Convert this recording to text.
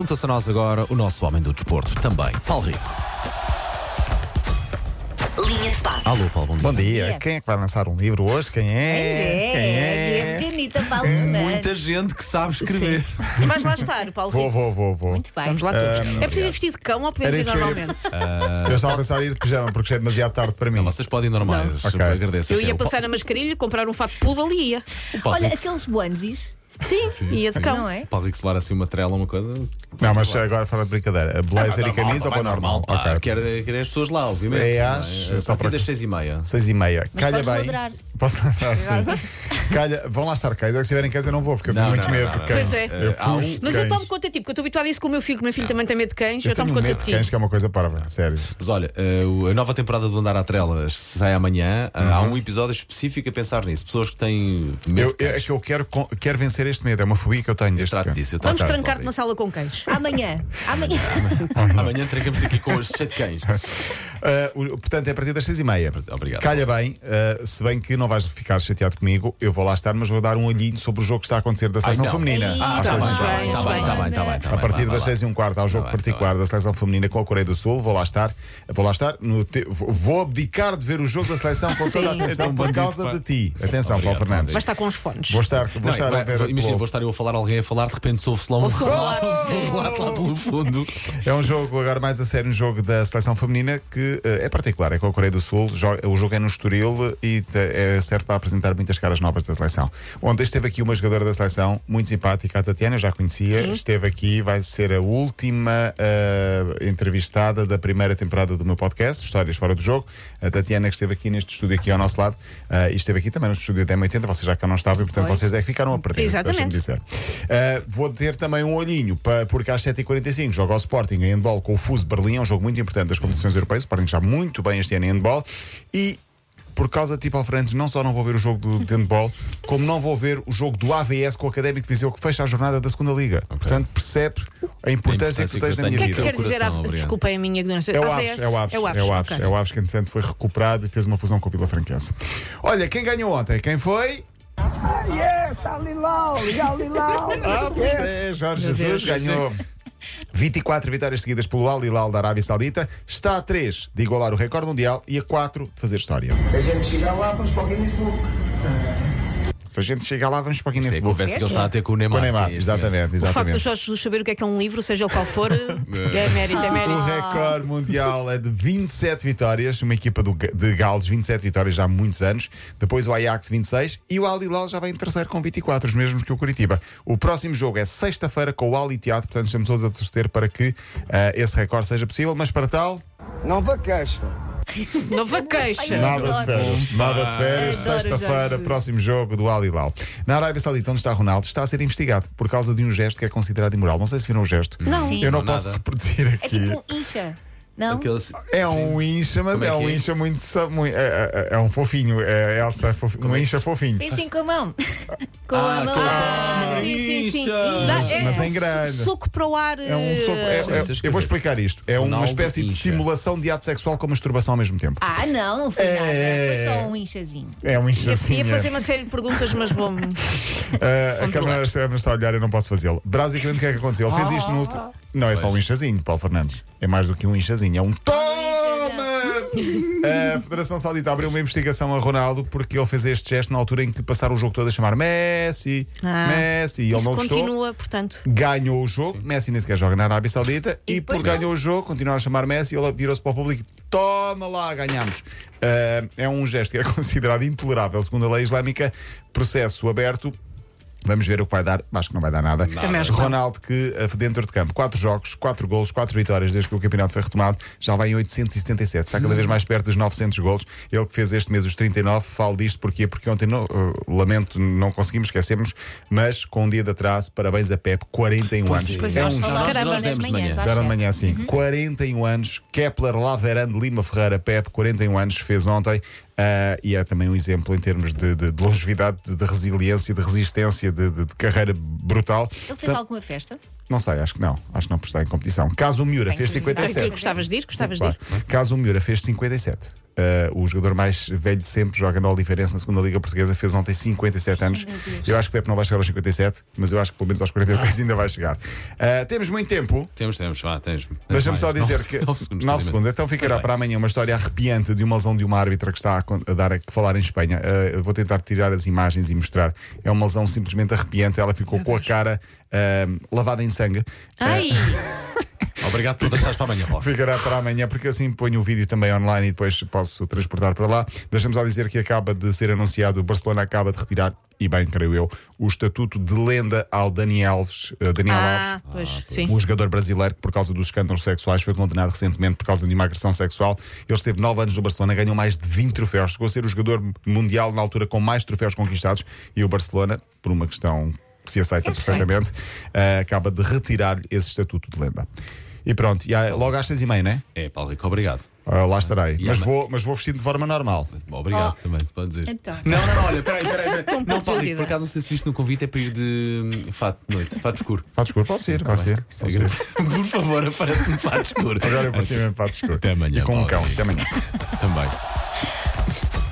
Junta-se a nós agora o nosso homem do desporto, também, Paulo Rico. Linha de passe. Alô, Paulo, bom dia. Bom dia. dia. Quem é que vai lançar um livro hoje? Quem é? Quem é, é? Pequenita Paulo Fernandes. Muita gente que sabe escrever. Vais lá estar, Paulo Vou, Rico. vou, vou, vou. Muito bem. Vamos lá todos. Ah, é preciso ir vestido de cão ou podemos Era ir isso que eu ia- normalmente? Eu estava a pensar em ir de pijama porque já é demasiado tarde para mim. Não, vocês podem ir normais. Não. Ok. Agradeço. Eu até ia o passar na mascarilha, comprar um fato de poodle e ia. Paulo Olha, Rico- aqueles onesies, Sim, ia de cão. não é? Se levar assim uma trela ou uma coisa. Não, mas agora fora de brincadeira. Blazer e camisa ou vai para normal? pá. Ok. Quero, quero as pessoas lá, obviamente. É não às- A só partir para- das seis e meia. Seis e meia. Mas Calha podes bem. ladrar. Posso ladrar, sim. Calha, vão lá estar. É que se estiverem em casa eu não vou, porque eu tenho muito não, medo não, de cães. Pois é. Eu fujo de Mas eu cães. tomo conta de ti, porque eu estou habituada a isso com o meu filho, que o meu filho também tem medo de cães, eu, Eu tomo tenho conta medo de de ti. cães, que é uma coisa parva, sério. Mas olha, eh, o- a nova temporada do Andar à Trelas sai amanhã. Eh, Há um episódio específico a pensar nisso. Pessoas que têm medo Eu, de eu- é cães. que eu quero, con- quero vencer este medo, é uma fobia que eu tenho deste trato cão. disso, eu trato Vamos disso, trancar-te na sala com cães. Amanhã. Amanhã. Amanhã trancamos aqui com os de cães. Ah, o- portanto, é a partir das seis e meia. Obrigado. Calha bem, ah, se bem que não vais ficar chateado comigo, eu vou lá estar, mas vou dar um olhinho sobre o jogo que está a acontecer da seleção feminina. Ah, Às tá bem, e tá meia. bem, tá bem, tá bem, tá bem. tá A bem, partir das lá. seis e um quarto há o jogo Tá bem, particular da seleção feminina com a Coreia do Sul. Vou lá estar. Vou lá estar. te- Vou abdicar de ver o jogo da seleção com toda a atenção É tão por causa de ti. Atenção, Obrigado, Paulo Fernandes. Vai estar com os fones. Vou estar, vou Não, estar vai- a ver. imagina, vou estar eu a falar, alguém a falar, de repente ouve-se lá um relato, lá pelo fundo. É um jogo, agora mais a sério, um jogo da seleção feminina que eh, é particular, é com a Coreia do Sul. O jogo é no Estoril e é, serve para apresentar muitas caras novas da seleção. Ontem esteve aqui uma jogadora da seleção muito simpática, a Tatiana, eu já conhecia. Esteve aqui, vai ser a última eh, entrevistada da primeira temporada do meu podcast, Histórias Fora do Jogo. A Tatiana que esteve aqui neste estúdio aqui ao nosso lado eh, e esteve aqui também no estúdio da M80, vocês já cá não estavam, e portanto Pois. vocês é que ficaram a perder. Exatamente. dizer. Uh, vou ter também um olhinho, pa- porque às 7h45 joga o Sporting em handball com o Fuso Berlim, é um jogo muito importante das competições europeias. O Sporting está muito bem este ano em handball e. Por causa de tipo Alfredes, não só não vou ver o jogo do handball, como não vou ver o jogo do AVS com o Académico de Viseu que fecha a jornada da segunda Liga. Portanto, percebe a importância, que tu tens que na minha O que é vida. que quer dizer? Coração, a-. Desculpa a minha ignorância. É o AVS? Aves, é o Aves, É o Aves, é o Aves, ok. é o Aves que entretanto foi recuperado e fez uma fusão com o Vila Franquense. Olha, quem ganhou ontem? Quem foi? Yes, Alilau, Alilau. Ah, pois é, Jorge Jesus ganhou 24 vitórias seguidas pelo Al Hilal da Arábia Saudita, está a 3 de igualar o recorde mundial e a 4 de fazer história. A gente chegar lá, vamos para o Guinness Book. Se a gente chegar lá, vamos para o É Guinness a Book. conversa que ele está a ter com o Com Neymar. o Neymar, sim, momento. exatamente, O facto exatamente. Jorge Jesus saber o que é que é um livro, seja ele qual for, é mérito, é O mérito. recorde mundial é de 27 vitórias, uma equipa do, de Gales, 27 vitórias já há muitos anos. Depois o Ajax, 26. E o Al Hilal já vem em terceiro com 24, os mesmos que o Curitiba. O próximo jogo é sexta-feira com o Al Ittihad, portanto estamos todos a torcer para que ah, esse recorde seja possível, mas para tal. Não vaqueja. Nova queixa. Ai, Nada de férias. Nada de férias. Adoro Sexta-feira, Jorge. próximo jogo do Al Hilal. Na Arábia Saudita, onde está Ronaldo, está a ser investigado por causa de um gesto que é considerado imoral. Não sei se viram o gesto. Não. Sim. Eu não Não, posso nada. reproduzir É aqui. tipo um incha. Não? Aquele- É um incha, mas é é, um é? incha muito. sa- mui- É, é- é um fofinho. É Elsa, é um incha fofinho. Fez assim com a mão. com Ah, a mão. Ah. Sim, sim, sim. Incha. É Mas um em grande. Soco para o ar. É um soco- é- Sim, é- você eu vou explicar isto. É uma espécie de simulação de ato sexual com masturbação ao mesmo tempo. Ah, não, não foi É. nada. Foi só um inchazinho. É um inchazinho. ia fazer uma série de perguntas, mas vou-me. Uh, a câmara a câmara está a olhar, eu não posso fazê-lo. Basicamente, o que é que aconteceu? Ele fez isto no último. Não é só um inchazinho, Paulo Fernandes. É mais do que um inchazinho, é um toma! A Federação Saudita abriu uma investigação a Ronaldo porque ele fez este gesto na altura em que passaram o jogo todo a chamar Messi, Ah. Messi, e ele Isso não gostou. continua, portanto. Ganhou o jogo, Messi nem sequer joga na Arábia Saudita e, E depois por não. ganhou o jogo, continuaram a chamar Messi, ele virou-se para o público toma lá, ganhamos. Ah, é um gesto que é considerado intolerável segundo a lei islâmica, processo aberto. Vamos ver o que vai dar. Acho que não vai dar nada. Não. Ronaldo, que eh, dentro de campo, 4 jogos, 4 golos, 4 vitórias desde que o campeonato foi retomado, já vai em 877. Está cada vez mais perto dos 900 golos. Ele que fez este mês os 39. Falo disto porquê? porque ontem, não, eh, lamento, não conseguimos, esquecemos, mas com um dia de atraso, parabéns a Pep, 41 anos. Pois é é, um Caramba, nas manhãs, Deram de manhã assim. 41 anos. Kepler, Laverande, Lima Ferreira, Pep, 41 anos, fez ontem. Ah, e é também um exemplo em termos de, de- de longevidade, de, de resiliência, de resistência, de, de- de carreira brutal. Ele fez Portanto, alguma festa? Não sei, acho que não. Acho que não por estar em competição. Caso o Miura Tem fez curiosidade. Tu 57. gostavas de ir? Gostavas Claro. de ir? Caso o Miura fez 57. Eh, o jogador mais velho de sempre, joga no Oliveirense na segunda Liga Portuguesa, fez ontem 57 anos. Eu acho que o Pepe não vai chegar aos 57, mas eu acho que pelo menos aos 42 ainda vai chegar. Eh, temos muito tempo. Temos, temos, vá, tens. tens Deixa-me só dizer Nove- que. nove segundos, 9 exatamente. segundos. Então ficará para amanhã uma história arrepiante de uma lesão de uma árbitra que está a, dar a que falar em Espanha. Eu vou tentar tirar as imagens e mostrar. É uma lesão simplesmente arrepiante. Ela ficou com a cara lavada em sangue. Ai, Obrigado por deixares para amanhã, Paulo. Ficará para amanhã, porque assim ponho o vídeo também online e depois posso transportar para lá. Deixamos só dizer que acaba de ser anunciado, o Barcelona acaba de retirar, e bem, creio eu, o estatuto de lenda ao Dani Alves. eh, Daniel ah, Alves. pois, sim. Um jogador brasileiro que, por causa dos escândalos sexuais, foi condenado recentemente por causa de uma agressão sexual. Ele esteve 9 anos no Barcelona, ganhou mais de 20 troféus, chegou a ser o jogador mundial na altura com mais troféus conquistados. E o Barcelona, por uma questão que se aceita Eu perfeitamente, eh, acaba de retirar esse estatuto de lenda. E pronto, e há- logo às seis e meia, não é? É, Paulo Rico, obrigado. Ah, lá estarei. E Mas vou, mas vou vestido de forma normal. Obrigado Oh. também, se pode dizer. Então. Não, não, não, olha, peraí, peraí. peraí. Não, Paulo Rico, por acaso não sei se viste no convite, é para ir de hum, fato de noite, fato escuro. Fato escuro, pode ser, pode ser. Pode ser. Por favor, aparece-me fato escuro. Agora eu parti mesmo fato escuro. Até amanhã, E com um Paulo cão. Rico. Até amanhã. Também.